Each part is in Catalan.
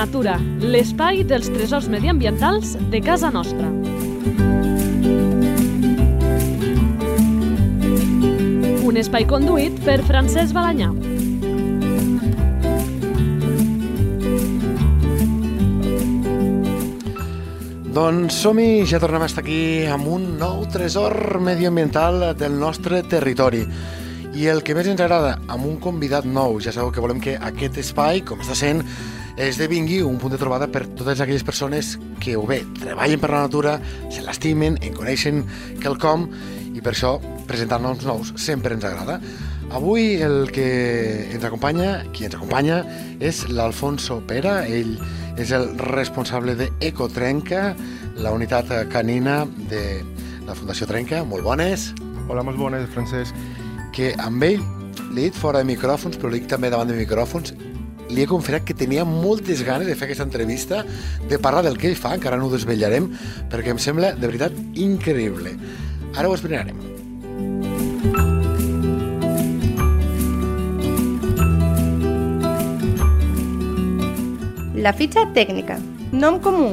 natura, l'espai dels tresors mediambientals de casa nostra. Un espai conduït per Francesc Balanyà. Doncs som-hi, ja tornem a estar aquí amb un nou tresor medioambiental del nostre territori. I el que més ens agrada, amb un convidat nou, ja sabeu que volem que aquest espai, com està sent, esdevingui un punt de trobada per totes aquelles persones que o bé treballen per la natura, se l'estimen, en coneixen quelcom, i per això presentar-nos nous sempre ens agrada. Avui el que ens acompanya, qui ens acompanya, és l'Alfonso Pera, ell és el responsable d'Ecotrenca, la unitat canina de la Fundació Trenca. Molt bones. Hola, molt bones, Francesc. Que amb ell, l'he dit fora de micròfons, però l'he dit també davant de micròfons, li he confessat que tenia moltes ganes de fer aquesta entrevista, de parlar del que ell fa, encara no ho desvetllarem, perquè em sembla, de veritat, increïble. Ara ho explicarem. La fitxa tècnica. Nom comú.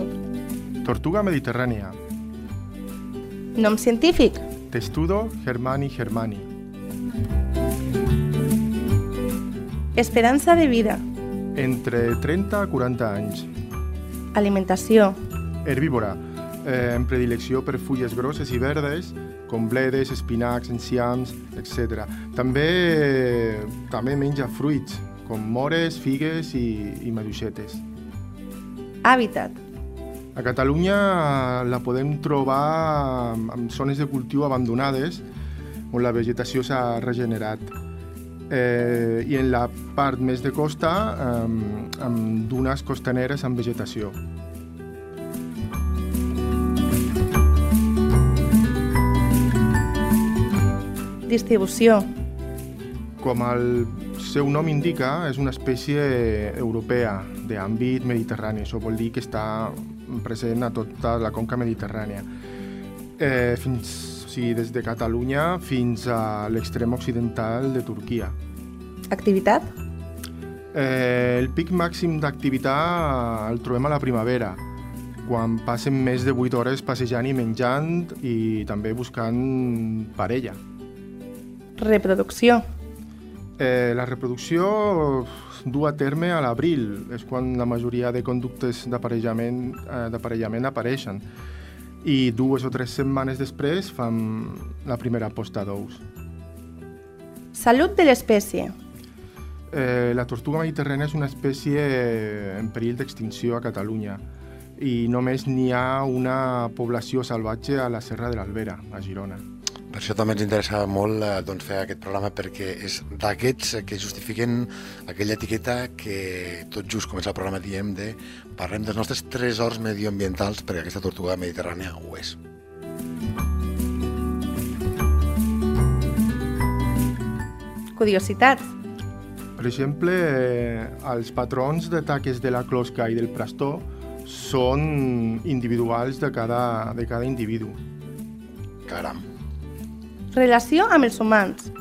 Tortuga mediterrània. Nom científic. Testudo germani germani. Esperança de vida. Entre 30 a 40 anys. Alimentació. Herbívora. Eh, en predilecció per fulles grosses i verdes, com bledes, espinacs, enciams, etc. També, també menja fruits, com mores, figues i, i maduixetes. Hàbitat. A Catalunya la podem trobar en zones de cultiu abandonades on la vegetació s'ha regenerat. Eh, I en la part més de costa, eh, amb dunes costaneres amb vegetació. Distribució. Com el seu nom indica, és una espècie europea d'àmbit mediterrani. Això vol dir que està present a tota la conca mediterrània. Eh, fins, sigui, des de Catalunya fins a l'extrem occidental de Turquia. Activitat. Eh, el pic màxim d'activitat el trobem a la primavera, quan passen més de 8 hores passejant i menjant i també buscant parella. Reproducció. Eh, la reproducció du a terme a l'abril, és quan la majoria de conductes d'aparellament eh, d'aparellament apareixen i dues o tres setmanes després fan la primera posta d'ous. Salut de l'espècie. Eh, la tortuga mediterrània és una espècie en perill d'extinció a Catalunya i només n'hi ha una població salvatge a la Serra de l'Albera, a Girona. Per això també ens interessa molt eh, doncs, fer aquest programa perquè és d'aquests que justifiquen aquella etiqueta que tot just comença el programa diem de parlem dels nostres tresors medioambientals perquè aquesta tortuga mediterrània ho és. Curiositats. Per exemple, eh, els patrons de taques de la closca i del prastor són individuals de cada, de cada individu. Caram. Relació amb els humans.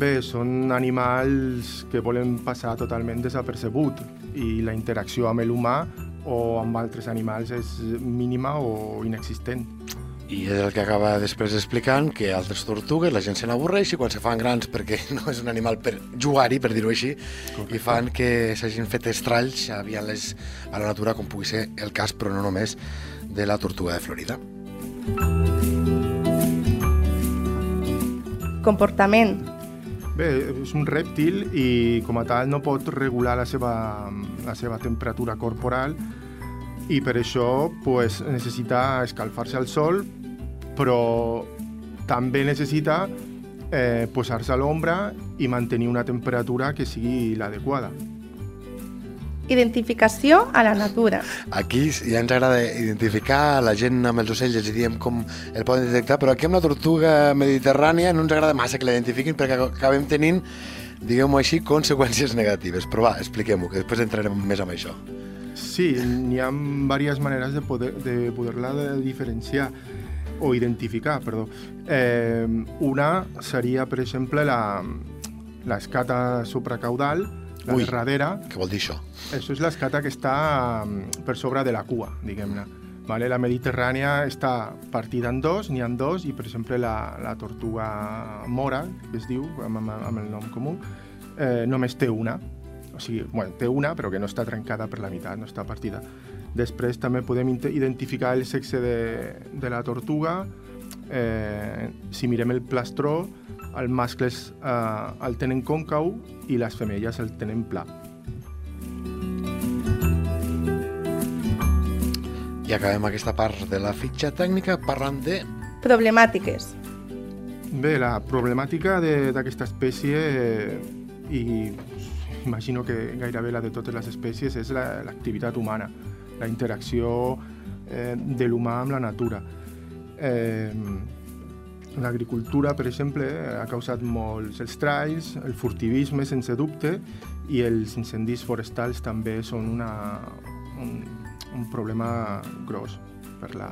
Bé, són animals que volen passar totalment desapercebut i la interacció amb l'humà o amb altres animals és mínima o inexistent. I és el que acaba després explicant, que altres tortugues la gent se n'avorreix i quan se fan grans perquè no és un animal per jugar-hi, per dir-ho així, Correcte. i fan que s'hagin fet estralls aviant-les a la natura, com pugui ser el cas, però no només, de la tortuga de Florida. Comportament. Bé, és un rèptil i com a tal no pot regular la seva, la seva temperatura corporal i per això pues, necessita escalfar-se al sol, però també necessita eh, posar-se a l'ombra i mantenir una temperatura que sigui l'adequada. Identificació a la natura. Aquí ja ens agrada identificar la gent amb els ocells, els diem com el poden detectar, però aquí amb la tortuga mediterrània no ens agrada massa que la identifiquin perquè acabem tenint, diguem-ho així, conseqüències negatives. Però va, expliquem-ho, que després entrarem més amb això. Sí, n'hi ha diverses maneres de poder de poder-la de diferenciar o identificar, perdó. Eh, una seria, per exemple, la l'escata supracaudal, La Ui. de darrere, Què vol dir això? això és l'escata que està mm, per sobre de la cua, diguem-ne. Vale? La mediterrània està partida en dos, n'hi ha dos, i per exemple la, la tortuga mora, que es diu, amb, amb, amb el nom comú, eh, només té una. O sigui, bueno, té una, però que no està trencada per la meitat, no està partida. Després també podem identificar el sexe de, de la tortuga. Eh, si mirem el plastró, els mascles eh, el tenen còncau i les femelles el tenen pla. I acabem aquesta part de la fitxa tècnica parlant de... Problemàtiques. Bé, la problemàtica de- d'aquesta espècie, eh, i imagino que gairebé la de totes les espècies, és la- l'activitat humana, la interacció eh, de l'humà amb la natura. Eh, L'agricultura, per exemple, ha causat molts estralls, el furtivisme, sense dubte, i els incendis forestals també són una, un, un problema gros per la,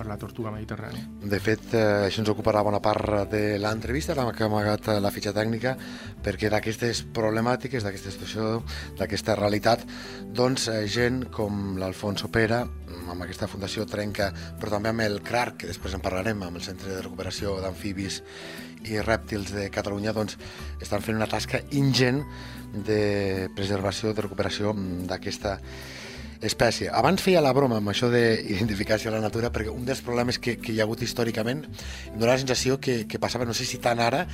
per la tortuga mediterrània. De fet, eh, això ens ocuparà bona part de l'entrevista, l'hem amagat eh, la fitxa tècnica, perquè d'aquestes problemàtiques, d'aquesta situació, d'aquesta realitat, doncs eh, gent com l'Alfonso Pera, amb aquesta fundació Trenca, però també amb el CRAR, que després en parlarem, amb el Centre de Recuperació d'Amfibis i Rèptils de Catalunya, doncs estan fent una tasca ingent de preservació, de recuperació mm, d'aquesta espècie. Abans feia la broma amb això d'identificació a la natura, perquè un dels problemes que, que hi ha hagut històricament em dóna la sensació que, que passava, no sé si tant ara,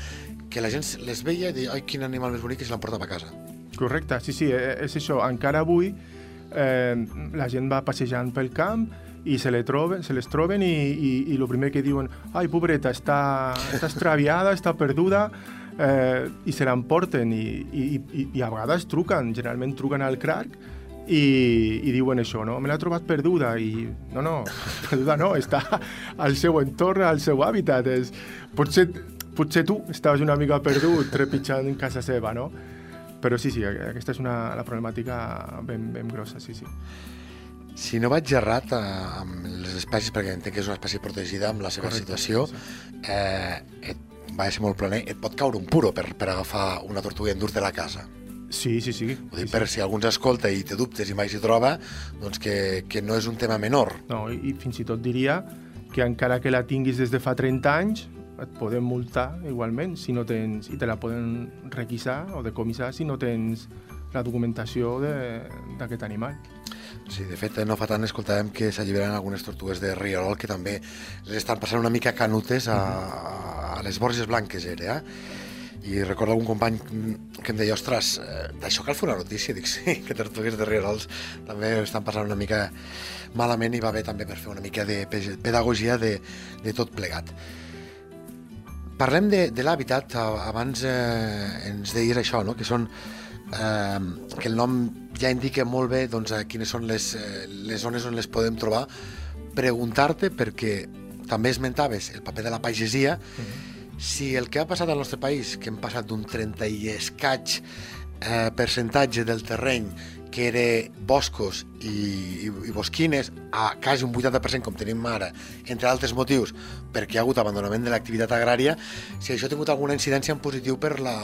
que la gent les veia i deia, ai, quin animal més bonic, i se l'emportava a casa. Correcte, sí, sí, eh, és això. Encara avui eh, la gent va passejant pel camp i se, le troben, se les troben i, i, i el primer que diuen ai, pobreta, està, està extraviada, està perduda, eh, i se l'emporten i, i, i, i a vegades truquen, generalment truquen al crac i, i diuen això, no? Me l'ha trobat perduda i no, no, perduda no, està al seu entorn, al seu hàbitat. És, potser, potser tu estaves una mica perdut trepitjant en casa seva, no? Però sí, sí, aquesta és una, la problemàtica ben, ben grossa, sí, sí. Si no vaig errat eh, amb les espècies, perquè entenc que és una espècie protegida amb la seva Correcte, situació, sí. eh, et, va ser molt planer, et pot caure un puro per, per agafar una tortuga i endur-te a la casa. Sí, sí, sí. Ho dic sí, per si algú ens escolta i té dubtes i mai s'hi troba, doncs que, que no és un tema menor. No, i, i fins i tot diria que encara que la tinguis des de fa 30 anys, et poden multar igualment si no tens, i te la poden requisar o decomissar si no tens la documentació d'aquest animal. Sí, de fet, no fa tant escoltàvem que s'alliberen algunes tortugues de Riolol que també les estan passant una mica canutes a, a les Borges Blanques, era, eh? I recordo algun company que em deia, ostres, eh, d'això cal fer una notícia? Dic, sí, que tortugues de Rierols també estan passant una mica malament i va bé també per fer una mica de pe- pedagogia de, de tot plegat. Parlem de, de l'hàbitat, abans eh, ens deies això, no? que són eh, que el nom ja indica molt bé doncs, quines són les, eh, les zones on les podem trobar, preguntar-te, perquè també esmentaves el paper de la pagesia, si el que ha passat al nostre país, que hem passat d'un 30 i escaig eh, percentatge del terreny que era boscos i, i, i bosquines a quasi un 80% com tenim ara, entre altres motius, perquè hi ha hagut abandonament de l'activitat agrària, si això ha tingut alguna incidència en positiu per la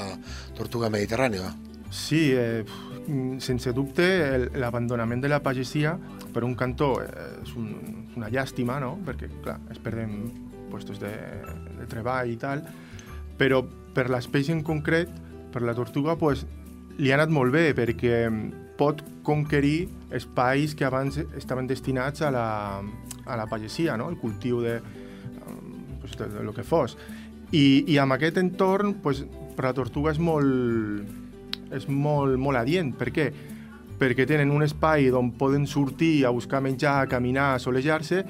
tortuga mediterrània. Sí, eh, mm, sense dubte, l'abandonament de la pagesia, per un cantó, eh, és un, una llàstima, no? perquè clar, es perden puestos de, de treball i tal, però per l'espècie en concret, per la tortuga, pues, li ha anat molt bé, perquè pot conquerir espais que abans estaven destinats a la, a la pagesia, no? el cultiu de, um, pues, de, de lo que fos. I, i amb aquest entorn, pues, per la tortuga és molt, és molt, molt adient. Per què? Perquè tenen un espai d'on poden sortir a buscar menjar, a caminar, a solejar-se,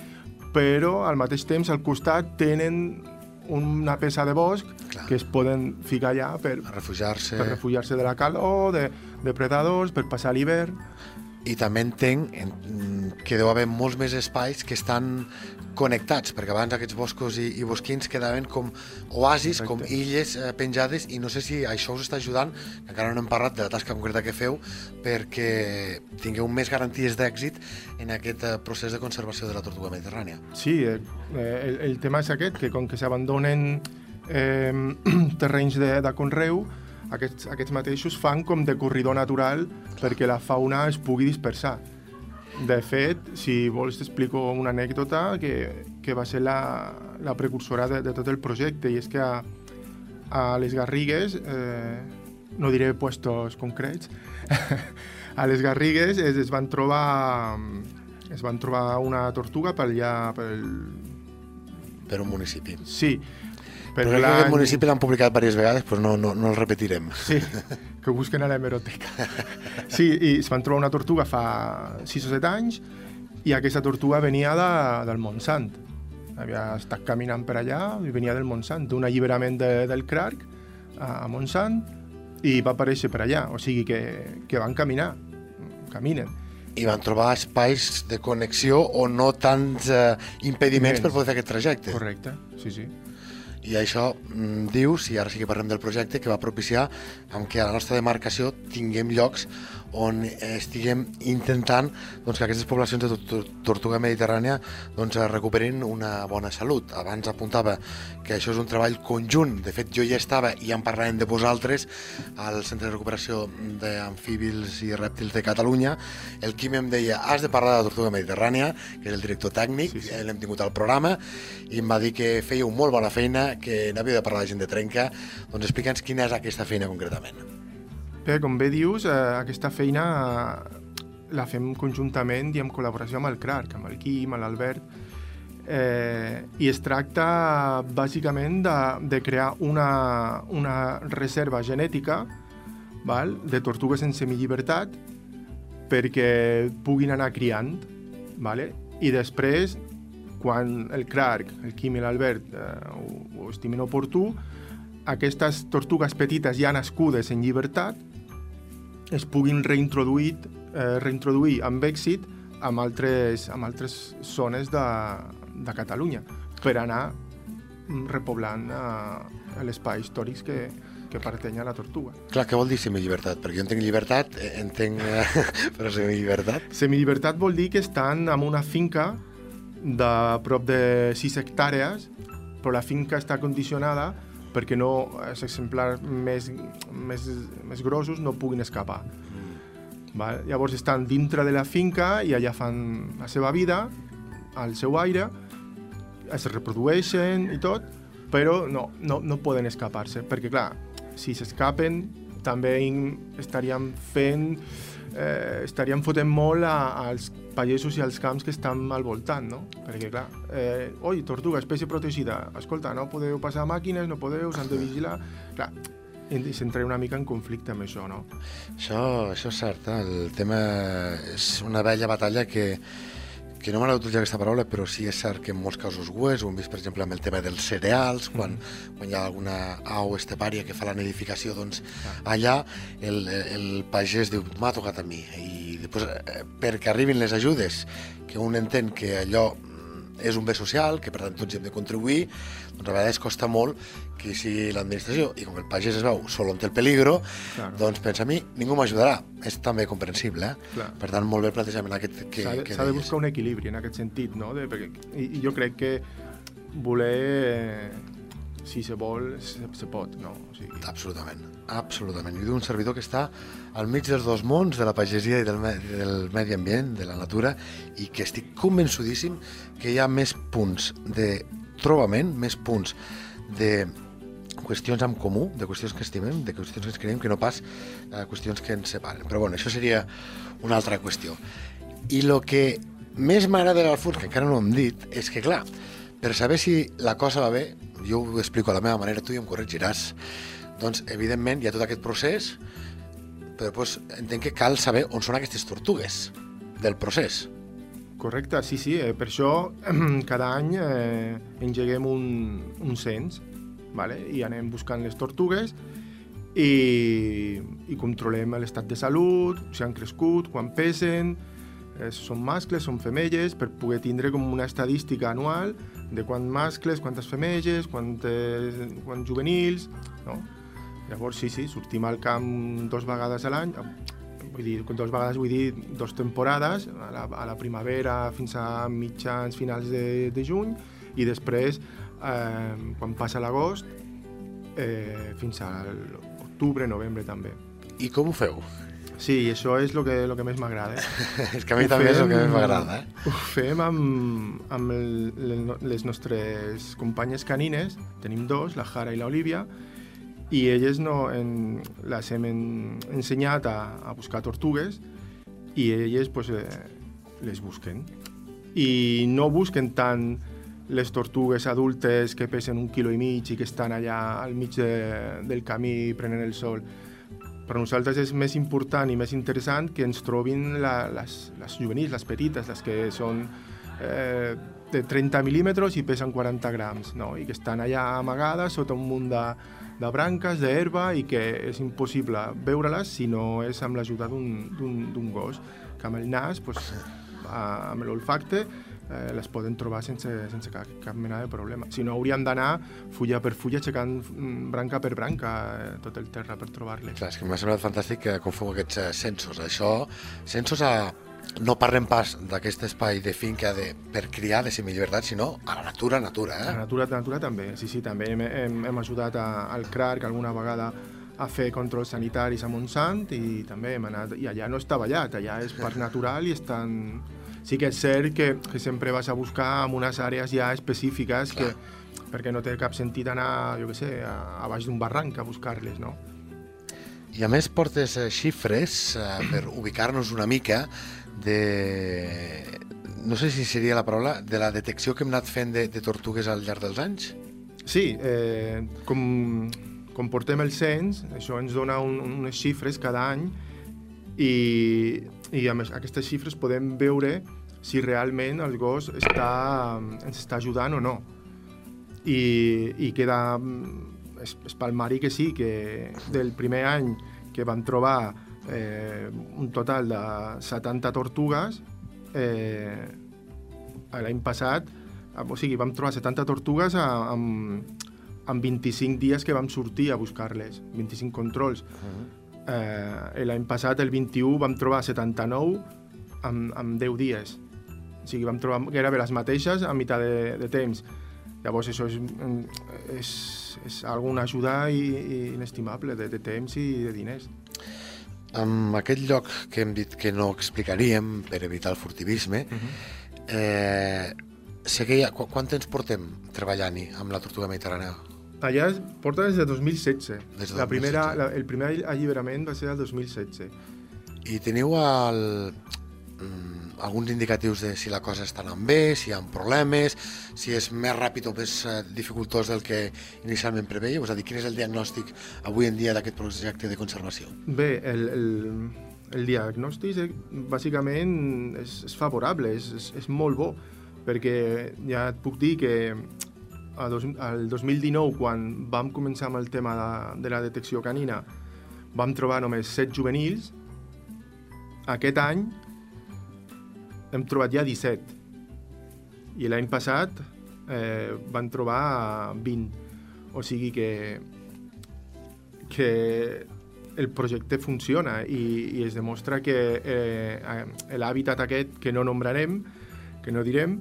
però al mateix temps al costat tenen una peça de bosc Clar. que es poden ficar allà per, refugiar-se... per refugiar-se de la calor, de depredadors, per passar l'hivern. I també entenc en, que deu haver molts més espais que estan connectats, perquè abans aquests boscos i, i bosquins quedaven com oasis, Correcte. com illes eh, penjades, i no sé si això us està ajudant, que encara no hem parlat de la tasca concreta que feu, perquè tingueu més garanties d'èxit en aquest eh, procés de conservació de la tortuga mediterrània. Sí, eh, eh, el, el tema és aquest, que com que s'abandonen eh, terrenys de, de conreu, aquests, aquests mateixos fan com de corridor natural perquè la fauna es pugui dispersar. De fet, si vols t'explico una anècdota que, que va ser la, la precursora de, de tot el projecte i és que a, a les Garrigues, eh, no diré puestos concrets, a les Garrigues es, es van trobar es van trobar una tortuga per allà pel... Per un municipi. Sí, Per Però crec que aquest municipi l'han publicat diverses vegades, però no, no, no el repetirem. Sí, que ho busquen a l'hemeroteca. Sí, i es van trobar una tortuga fa 6 o 7 anys i aquesta tortuga venia de, del Montsant. Havia estat caminant per allà i venia del Montsant, d'un alliberament de, del Crac a, a Montsant i va aparèixer per allà. O sigui que, que van caminar, caminen. I van trobar espais de connexió o no tants eh, impediments Immensos. per poder fer aquest trajecte. Correcte, sí, sí. I això mm, dius, i ara sí que parlem del projecte, que va propiciar que a la nostra demarcació tinguem llocs on estiguem intentant doncs, que aquestes poblacions de tor- tor- tortuga mediterrània doncs, recuperin una bona salut. Abans apuntava que això és un treball conjunt, de fet jo ja estava i en parlarem de vosaltres al Centre de Recuperació d'Amfíbils i Rèptils de Catalunya. El Quim em deia, has de parlar de la tortuga mediterrània, que és el director tècnic, Sí, sí. l'hem tingut al programa, i em va dir que fèieu molt bona feina, que n'havíeu de parlar la gent de Trenca. Doncs explica'ns quina és aquesta feina concretament. Bé, com bé dius, eh, aquesta feina eh, la fem conjuntament i en col·laboració amb el CRARC, amb el Quim, amb l'Albert, eh, i es tracta bàsicament de, de crear una, una reserva genètica val, de tortugues en semillibertat perquè puguin anar criant, vale? i després, quan el CRARC, el Quim i l'Albert eh, ho, ho estimen oportú, aquestes tortugues petites ja nascudes en llibertat es puguin reintroduir, eh, reintroduir amb èxit amb altres, amb altres zones de, de Catalunya per anar mm, repoblant eh, l'espai històric que, que pertany a la tortuga. Clar, què vol dir semillibertat? Perquè jo entenc llibertat, eh, entenc... eh, però semillibertat... Semillibertat vol dir que estan en una finca de prop de 6 hectàrees, però la finca està condicionada perquè no els exemplars més, més, més grossos no puguin escapar. Val? Llavors estan dintre de la finca i allà fan la seva vida, al seu aire, es reprodueixen i tot, però no, no, no poden escapar-se, perquè clar, si s'escapen també estaríem fent eh, estaríem fotent molt a, als pagesos i als camps que estan al voltant, no? Perquè, clar, eh, oi, tortuga, espècie protegida, escolta, no podeu passar màquines, no podeu, s'han de vigilar... Clar, s'entra una mica en conflicte amb això, no? Això, això és cert, eh? el tema és una vella batalla que, que no m'agrada utilitzar aquesta paraula, però sí és cert que en molts casos ho és, ho hem vist per exemple amb el tema dels cereals, quan, quan hi ha alguna au estepària que fa la nidificació, doncs allà el, el pagès diu, m'ha tocat a mi, i després eh, perquè arribin les ajudes, que un entén que allò mm, és un bé social, que per tant tots hem de contribuir, doncs a vegades costa molt que sigui l'administració, i com el pagès es veu sol on té el peligro, Claro. doncs pensa a mi, ningú m'ajudarà. És també comprensible, eh? Clar. Per tant, molt bé el plantejament aquest que, S'ha de, que de buscar un equilibri en aquest sentit, no? De, perquè, i, I jo crec que voler, eh, si se vol, se, se pot, no? O sigui, Absolutament, absolutament. I d'un servidor que està al mig dels dos mons, de la pagesia i del, del medi ambient, de la natura, i que estic convençudíssim que hi ha més punts de trobament, més punts de qüestions en comú, de qüestions que estimem, de qüestions que ens creiem, que no pas eh, qüestions que ens separen. Però bueno, això seria una altra qüestió. I el que més m'agrada del furs, que encara no hem dit, és que, clar, per saber si la cosa va bé, jo ho explico a la meva manera, tu ja em corregiràs, doncs, evidentment, hi ha tot aquest procés, però doncs, entenc que cal saber on són aquestes tortugues del procés. Correcte, sí, sí. Eh, per això cada any eh, engeguem un, un cens vale? i anem buscant les tortugues i, i controlem l'estat de salut, si han crescut, quan pesen, eh, són mascles, són femelles, per poder tindre com una estadística anual de quants mascles, quantes femelles, quantes, quants juvenils, no? Llavors, sí, sí, sortim al camp dos vegades a l'any, vull dir, dos vegades vull dir dos temporades, a la, a la primavera fins a mitjans finals de, de juny i després, eh, quan passa l'agost, eh, fins a octubre, novembre també. I com ho feu? Sí, això és el que, lo que més m'agrada. és que a mi Ho també és el que fem- més m'agrada. Eh? Ho fem amb, amb el, le- les nostres companyes canines, tenim dos, la Jara i l'Olivia, i elles no, en, les hem en, ensenyat a, a buscar tortugues i elles pues, eh, les busquen. I no busquen tant les tortugues adultes que pesen un quilo i mig i que estan allà al mig de, del camí prenent el sol. Per nosaltres és més important i més interessant que ens trobin la, les, les juvenils, les petites, les que són eh, de 30 mil·límetres i pesen 40 grams, no? i que estan allà amagades sota un munt de, de branques, d'herba, i que és impossible veure-les si no és amb l'ajuda d'un- gos, que amb el nas, pues, amb l'olfacte, eh, les poden trobar sense, sense cap, cap mena de problema. Si no, hauríem d'anar fulla per fulla, aixecant mm, branca per branca eh, tot el terra per trobar-les. Clar, és que m'ha semblat fantàstic que com aquests eh, censos. Això, censos a... No parlem pas d'aquest espai de finca de, per criar de semillibertat, sinó a la natura, natura, La eh? natura, la natura també, sí, sí, també hem, hem, hem ajudat a, al CRARC alguna vegada a fer controls sanitaris a Montsant i també hem anat, i allà no està ballat, allà és parc natural i estan... Sí que és cert que, que sempre vas a buscar en unes àrees ja específiques que, perquè no té cap sentit anar, jo què sé, a, a baix d'un barranc a buscar-les, no? I a més portes eh, xifres eh, per ubicar-nos una mica de... No sé si seria la paraula, de la detecció que hem anat fent de, de tortugues al llarg dels anys? Sí, eh, com, com portem el cens, això ens dona un, unes xifres cada any i, i amb aquestes xifres podem veure si realment el gos està, ens està ajudant o no. I, i queda mm, és, és palmari que sí, que del primer any que vam trobar eh, un total de 70 tortugues, eh, l'any passat, eh, o sigui, vam trobar 70 tortugues a- amb, amb 25 dies que vam sortir a buscar-les, 25 controls. Eh, L'any passat, el 21, vam trobar 79 amb, amb 10 dies. O sigui, vam trobar gairebé les mateixes a meitat de, de temps. Llavors, això és, és, és alguna ajuda i, i inestimable de, de temps i de diners. Amb aquest lloc que hem dit que no explicaríem per evitar el furtivisme, eh, sé que qu quant temps portem treballant-hi amb la tortuga mediterrània? Allà es porta des de 2016. Des de la primera, 2016. la, el primer alliberament va ser el 2016. I teniu el, mm, alguns indicatius de si la cosa està anant bé, si hi ha problemes, si és més ràpid o més eh, dificultós del que inicialment preveia? És a dir, quin és el diagnòstic avui en dia d'aquest projecte de conservació? Bé, el, el, el diagnòstic eh, bàsicament és, és favorable, és, és, és molt bo, perquè ja et puc dir que a dos, al 2019, quan vam començar amb el tema de, de la detecció canina, vam trobar només 7 juvenils. Aquest any hem trobat ja 17. I l'any passat eh, van trobar 20. O sigui que, que el projecte funciona i, i es demostra que eh, l'hàbitat aquest que no nombrarem, que no direm,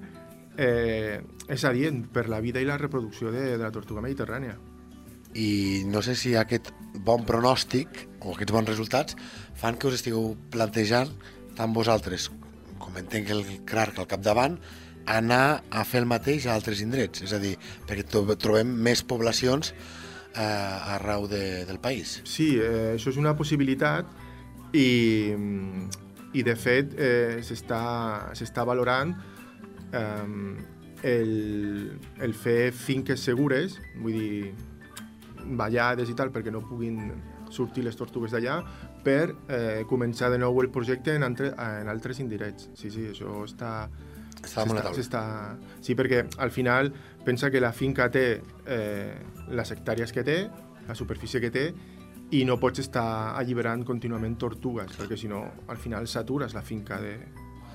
eh, és adient per la vida i la reproducció de, de la tortuga mediterrània. I no sé si aquest bon pronòstic o aquests bons resultats fan que us estigueu plantejant tant vosaltres, com entenc el CRARC al capdavant, anar a fer el mateix a altres indrets, és a dir, perquè trobem més poblacions eh, arreu de, del país. Sí, eh, això és una possibilitat i, i de fet eh, s'està valorant eh, el, el fer finques segures, vull dir, ballades i tal, perquè no puguin sortir les tortugues d'allà, per eh, començar de nou el projecte en, altre, en altres indrets. Sí, sí, això està, Està damunt la taula. Sí, perquè al final pensa que la finca té eh, les hectàrees que té, la superfície que té, i no pots estar alliberant contínuament tortugues, perquè si no, al final satures la finca de,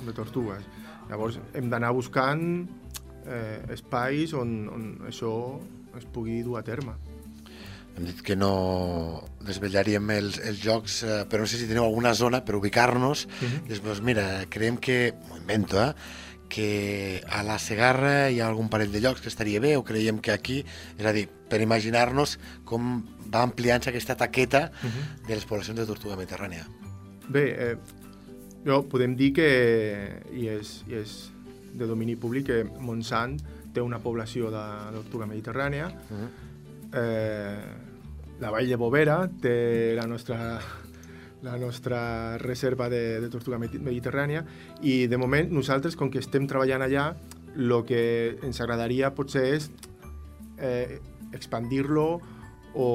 de tortugues. Llavors hem d'anar buscant eh, espais on, on això es pugui dur a terme. Hem dit que no desvetllaríem els, els jocs, eh, però no sé si teniu alguna zona per ubicar-nos. Uh -huh. I després, mira, creiem que, m'ho invento, eh, que a la Segarra hi ha algun parell de llocs que estaria bé o creiem que aquí, és a dir, per imaginar-nos com va ampliant-se aquesta taqueta uh -huh. de les poblacions de tortuga mediterrània. Bé, eh, jo podem dir que, i és, i és de domini públic, que Montsant té una població de tortuga mediterrània, uh -huh. eh, la Vall de Bovera té la nostra la nostra reserva de, de tortuga mediterrània i de moment nosaltres, com que estem treballant allà, el que ens agradaria potser és eh, expandir-lo o,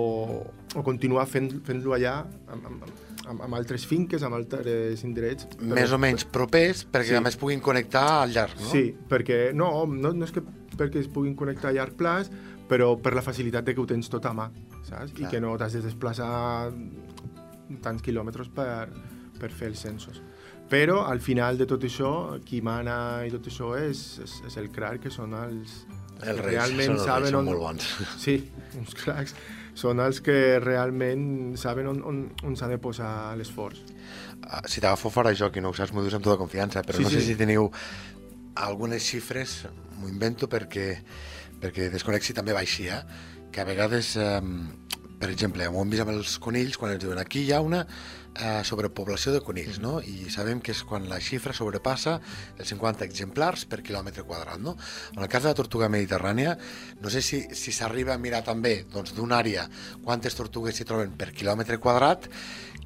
o continuar fent-lo fent allà amb, amb, amb, amb altres finques, amb altres indrets. Però, Més o menys propers, perquè sí. a més puguin connectar al llarg, no? Sí, perquè no, no, no és que perquè es puguin connectar a llarg plaç, però per la facilitat de que ho tens tot a mà, saps? Clar. I que no t'has de desplaçar tants quilòmetres per, per fer els censos. Però al final de tot això, qui mana i tot això és, és, és el crac, que són els, els el que realment són saben on... molt bons. Sí, uns cracs. Són els que realment saben on, on, on s'ha de posar l'esforç. Uh, si t'agafo fora joc i no ho saps, m'ho dius amb tota confiança, però sí, no sí. sé si teniu algunes xifres, m'ho invento perquè, perquè desconec si també va així, eh? Que a vegades um, per exemple, ho hem vist amb els conills, quan ens diuen aquí hi ha una eh, sobrepoblació de conills, no? I sabem que és quan la xifra sobrepassa els 50 exemplars per quilòmetre quadrat, no? En el cas de la tortuga mediterrània, no sé si s'arriba si a mirar també doncs, d'una àrea quantes tortugues s'hi troben per quilòmetre quadrat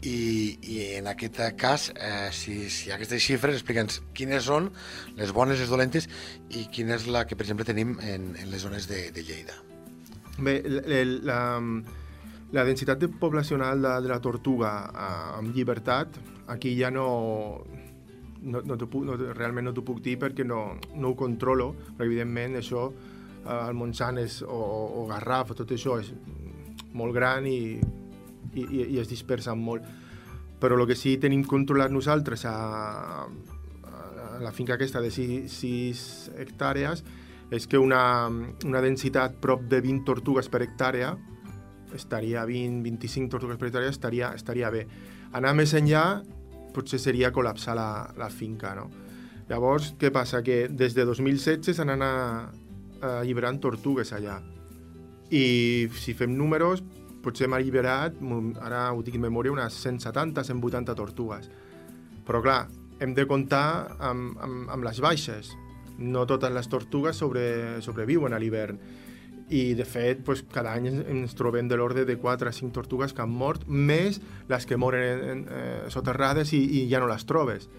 i, i en aquest cas, eh, si, si hi ha aquestes xifres, explica'ns quines són les bones, les dolentes i quina és la que, per exemple, tenim en, en les zones de, de Lleida. Bé, la, la, la densitat de poblacional de, de la tortuga eh, amb llibertat, aquí ja no, no, no, puc, no realment no t'ho puc dir perquè no, no ho controlo, però evidentment això, eh, el Montsant és, o, o Garraf, tot això és molt gran i, i, i es dispersa molt. Però el que sí tenim controlat nosaltres a, a la finca aquesta de 6, 6 hectàrees és que una, una densitat prop de 20 tortugues per hectàrea estaria 20-25 tortugues per hectàrea, estaria, estaria bé. Anar més enllà potser seria col·lapsar la, la finca, no? Llavors, què passa? Que des de 2016 s'han anat alliberant tortugues allà. I si fem números, potser hem alliberat, ara ho dic en memòria, unes 170-180 tortugues. Però clar, hem de comptar amb, amb, amb les baixes. No totes les tortugues sobre, sobreviuen a l'hivern i de fet pues, cada any ens trobem de l'ordre de 4 a 5 tortugues que han mort, més les que moren eh, soterrades i, i ja no les trobes.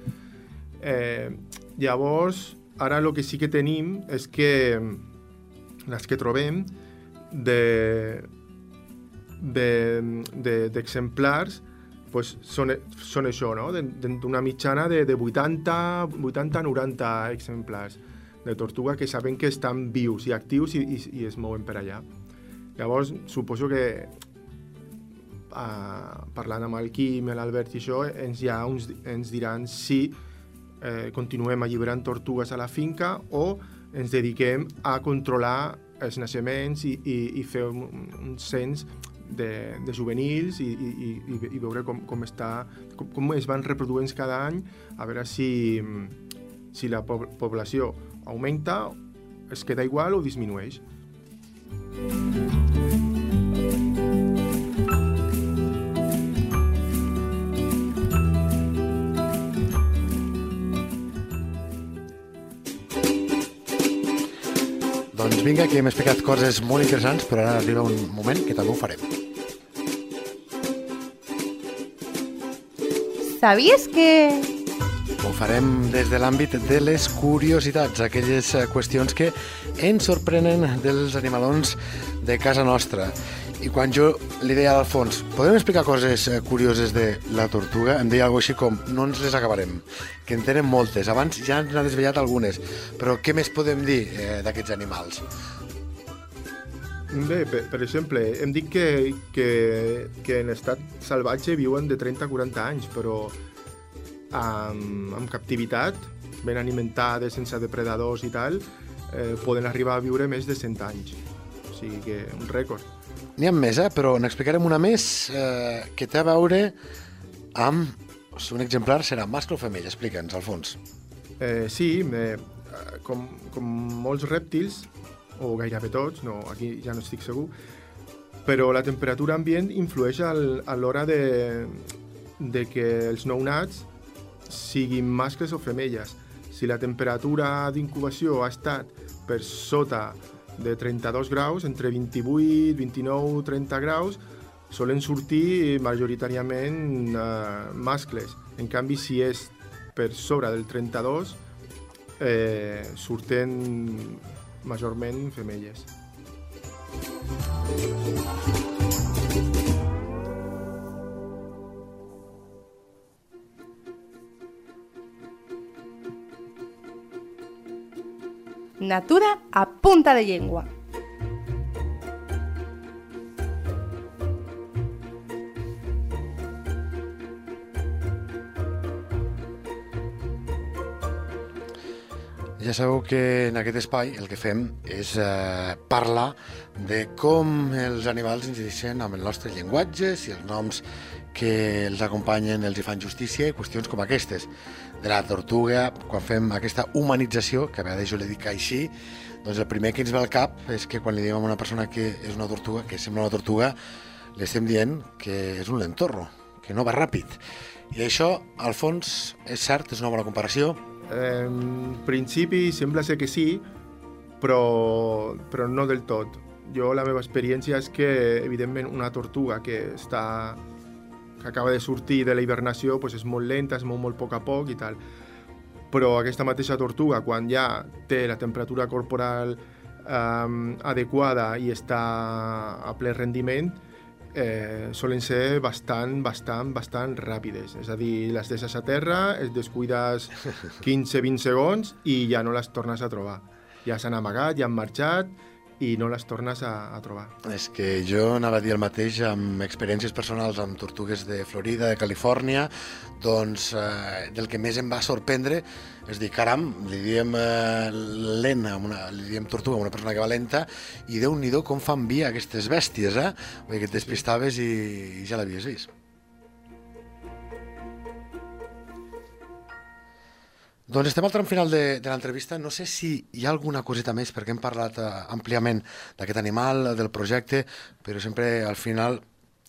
Eh, llavors, ara el que sí que tenim és que les que trobem de de, pues, són, són això, no? d'una mitjana de, de 80-90 exemplars de tortuga que saben que estan vius i actius i, i, i es mouen per allà. Llavors, suposo que uh, parlant amb el Quim, l'Albert i això, ens, ja uns, ens diran si eh, continuem alliberant tortugues a la finca o ens dediquem a controlar els naixements i, i, i fer un, un cens de, de juvenils i, i, i, i veure com, com, està, com, com es van reproduint cada any, a veure si, si la població augmenta, es queda igual o disminueix. Doncs vinga, que hem explicat coses molt interessants, però ara arriba un moment que també ho farem. Sabies que ho farem des de l'àmbit de les curiositats, aquelles eh, qüestions que ens sorprenen dels animalons de casa nostra. I quan jo li deia al fons, podem explicar coses eh, curioses de la tortuga? Em deia alguna així com, no ens les acabarem, que en tenen moltes. Abans ja ens n'ha desvellat algunes, però què més podem dir eh, d'aquests animals? Bé, per, per exemple, hem dit que, que, que en estat salvatge viuen de 30 a 40 anys, però amb, amb captivitat, ben alimentades, sense depredadors i tal, eh, poden arribar a viure més de 100 anys. O sigui que un rècord. N'hi ha més, eh? però n'explicarem una més eh, que té a veure amb... Un exemplar serà mascle o femella? Explica'ns, Alfons. Eh, sí, eh, com, com molts rèptils, o gairebé tots, no, aquí ja no estic segur, però la temperatura ambient influeix al, a l'hora de, de que els nounats siguin mascles o femelles. Si la temperatura d'incubació ha estat per sota de 32 graus, entre 28, 29, 30 graus, solen sortir majoritàriament eh, mascles. En canvi, si és per sobre del 32, eh, surten majorment femelles. Natura a punta de llengua. Ja sabeu que en aquest espai el que fem és eh, parlar de com els animals incideixen amb el nostre llenguatge, si els noms que els acompanyen els hi fan justícia i qüestions com aquestes. De la tortuga, quan fem aquesta humanització, que a vegades jo li dic així, doncs el primer que ens ve al cap és que quan li diem a una persona que és una tortuga, que sembla una tortuga, li estem dient que és un lentorro, que no va ràpid. I això, al fons, és cert, és una bona comparació, En principi sembla ser que sí, però, però no del tot. Jo la meva experiència és que, evidentment, una tortuga que està que acaba de sortir de la hibernació pues és molt lenta, es mou molt a poc a poc i tal. Però aquesta mateixa tortuga, quan ja té la temperatura corporal um, adequada i està a ple rendiment, eh, solen ser bastant, bastant, bastant ràpides. És a dir, les deixes a terra, es descuides 15-20 segons i ja no les tornes a trobar. Ja s'han amagat, ja han marxat i no les tornes a, a trobar. És que jo anava a dir el mateix amb experiències personals amb tortugues de Florida, de Califòrnia, doncs eh, del que més em va sorprendre és dir, caram, li diem eh, lent, a una, li diem tortuga a una persona que va lenta i déu nhi com fan via aquestes bèsties, eh? Vull dir que et despistaves i, i ja l'havies vist. Doncs estem al tram final de, de l'entrevista. No sé si hi ha alguna coseta més, perquè hem parlat eh, àmpliament d'aquest animal, del projecte, però sempre al final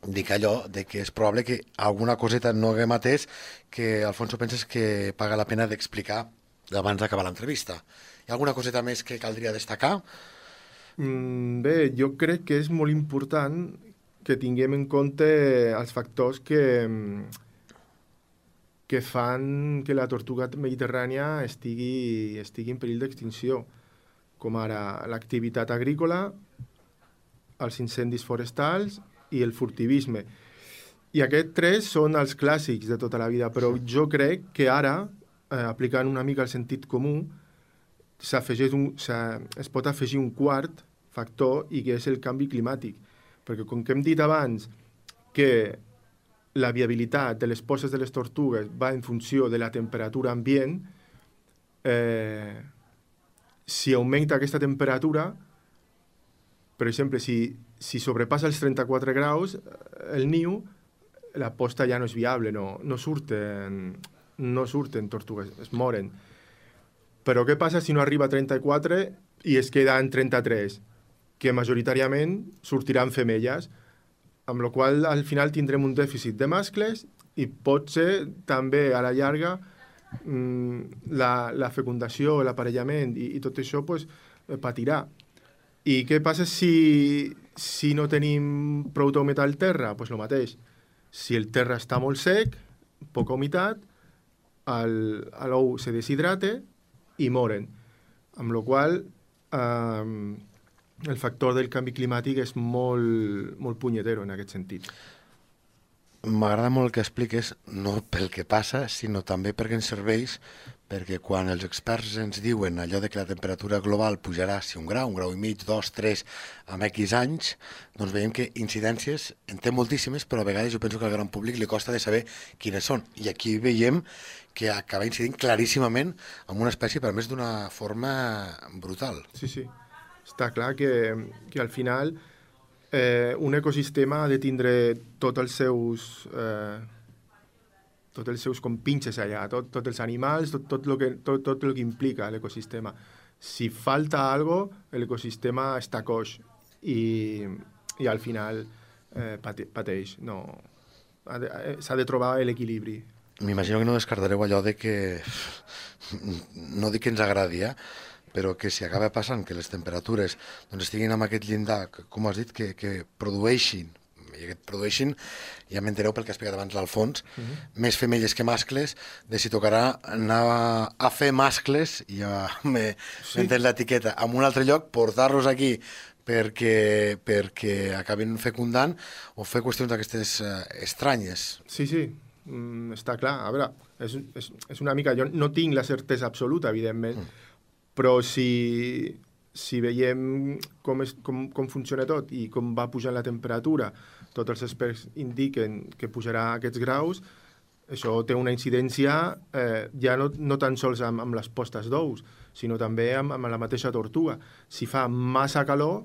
dic allò de que és probable que alguna coseta no haguem atès que Alfonso penses que paga la pena d'explicar abans d'acabar l'entrevista. Hi ha alguna coseta més que caldria destacar? Mm, bé, jo crec que és molt important que tinguem en compte els factors que, que fan que la tortuga mediterrània estigui, estigui en perill d'extinció, com ara l'activitat agrícola, els incendis forestals i el furtivisme. I aquests tres són els clàssics de tota la vida, però jo crec que ara, eh, aplicant una mica el sentit comú, un, es pot afegir un quart factor i que és el canvi climàtic. Perquè com que hem dit abans que la viabilitat de les posses de les tortugues va en funció de la temperatura ambient, eh, si augmenta aquesta temperatura, per exemple, si, si sobrepassa els 34 graus, el niu, la posta ja no és viable, no, no, surten, no surten tortugues, es moren. Però què passa si no arriba a 34 i es queda en 33? Que majoritàriament sortiran femelles, amb la qual al final tindrem un dèficit de mascles i pot ser també a la llarga mm, la, la fecundació, l'aparellament i, i tot això pues, eh, patirà. I què passa si, si no tenim prou d'humitat al terra? Doncs pues el mateix. Si el terra està molt sec, poca humitat, l'ou se deshidrata i moren. Amb la qual eh, el factor del canvi climàtic és molt, molt punyetero en aquest sentit. M'agrada molt que expliques, no pel que passa, sinó també perquè ens serveix perquè quan els experts ens diuen allò de que la temperatura global pujarà si un grau, un grau i mig, dos, tres, amb X anys, doncs veiem que incidències en té moltíssimes, però a vegades jo penso que al gran públic li costa de saber quines són. I aquí veiem que acaba incidint claríssimament amb una espècie, per més d'una forma brutal. Sí, sí està clar que, que al final eh, un ecosistema ha de tindre tots els seus, eh, tots els seus compinxes allà, tot, tots els animals, tot, tot, lo que, tot, tot el que implica l'ecosistema. Si falta algo, l'ecosistema està coix i, i al final eh, pate, pateix. No, eh, s'ha de trobar l'equilibri. M'imagino que no descartareu allò de que, no dic que ens agradi, eh? Però que si acaba passant que les temperatures doncs, estiguin amb aquest llindar, com has dit, que, que produeixin i que produeixin, ja m'entereu pel que has explicat abans l'Alfons, uh -huh. més femelles que mascles, de si tocarà anar a, fer mascles, i ja m'he sí. l'etiqueta, en un altre lloc, portar-los aquí perquè, perquè acabin fecundant o fer qüestions d'aquestes eh, estranyes. Sí, sí, mm, està clar. A veure, és, és, és una mica... Jo no tinc la certesa absoluta, evidentment, mm. Però si, si veiem com, és, com, com funciona tot i com va pujant la temperatura tots els experts indiquen que pujarà aquests graus, això té una incidència eh, ja no, no tan sols amb, amb les postes d'ous, sinó també amb, amb la mateixa tortuga. Si fa massa calor,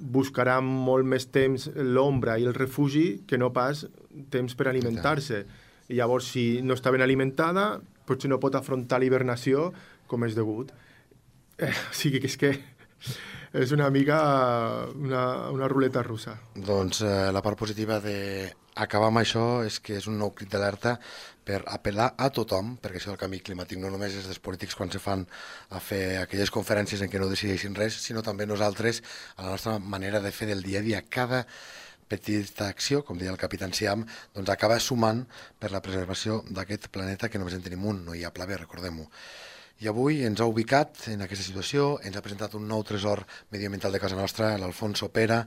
buscarà molt més temps l'ombra i el refugi que no pas temps per alimentar-se. I llavors, si no està ben alimentada, potser no pot afrontar l'hibernació com és degut. Eh, o sigui que és que és una mica una, una ruleta russa. Doncs eh, la part positiva d'acabar amb això és que és un nou crit d'alerta per apel·lar a tothom, perquè això del canvi climàtic no només és dels polítics quan se fan a fer aquelles conferències en què no decideixin res, sinó també nosaltres, a la nostra manera de fer del dia a dia. Cada petita acció, com deia el capitán Siam, doncs acaba sumant per la preservació d'aquest planeta que només en tenim un, no hi ha pla B, recordem-ho. I avui ens ha ubicat en aquesta situació, ens ha presentat un nou tresor medioambiental de casa nostra, l'Alfonso Pera,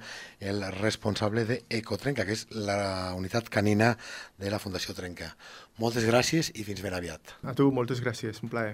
el responsable d'Ecotrenca, que és la unitat canina de la Fundació Trenca. Moltes gràcies i fins ben aviat. A tu, moltes gràcies, un plaer.